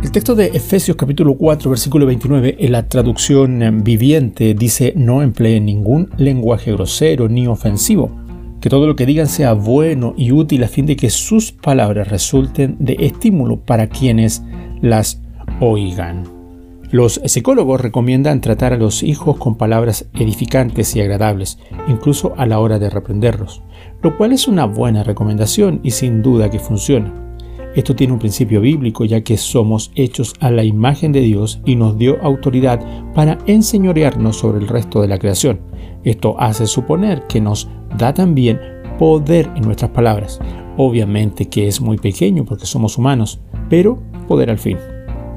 El texto de Efesios capítulo 4 versículo 29 en la traducción viviente dice no emplee ningún lenguaje grosero ni ofensivo, que todo lo que digan sea bueno y útil a fin de que sus palabras resulten de estímulo para quienes las oigan. Los psicólogos recomiendan tratar a los hijos con palabras edificantes y agradables, incluso a la hora de reprenderlos, lo cual es una buena recomendación y sin duda que funciona. Esto tiene un principio bíblico ya que somos hechos a la imagen de Dios y nos dio autoridad para enseñorearnos sobre el resto de la creación. Esto hace suponer que nos da también poder en nuestras palabras. Obviamente que es muy pequeño porque somos humanos, pero poder al fin.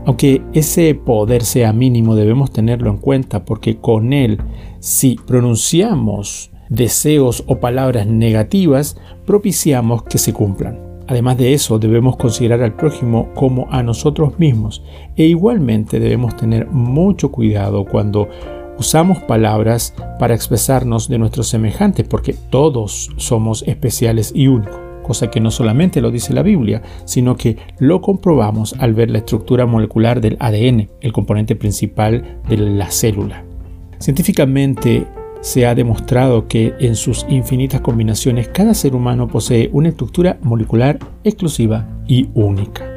Aunque ese poder sea mínimo, debemos tenerlo en cuenta porque con él, si pronunciamos deseos o palabras negativas, propiciamos que se cumplan. Además de eso, debemos considerar al prójimo como a nosotros mismos e igualmente debemos tener mucho cuidado cuando usamos palabras para expresarnos de nuestros semejantes porque todos somos especiales y únicos, cosa que no solamente lo dice la Biblia, sino que lo comprobamos al ver la estructura molecular del ADN, el componente principal de la célula. Científicamente, se ha demostrado que en sus infinitas combinaciones cada ser humano posee una estructura molecular exclusiva y única.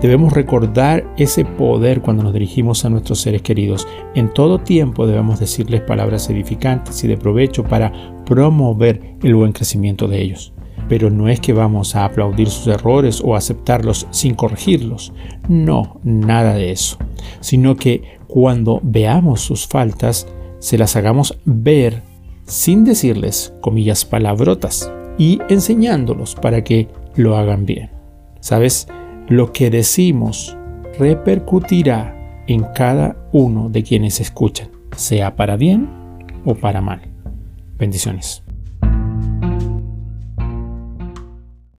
Debemos recordar ese poder cuando nos dirigimos a nuestros seres queridos. En todo tiempo debemos decirles palabras edificantes y de provecho para promover el buen crecimiento de ellos. Pero no es que vamos a aplaudir sus errores o aceptarlos sin corregirlos. No, nada de eso. Sino que cuando veamos sus faltas, se las hagamos ver sin decirles, comillas, palabrotas y enseñándolos para que lo hagan bien. ¿Sabes? Lo que decimos repercutirá en cada uno de quienes escuchan, sea para bien o para mal. Bendiciones.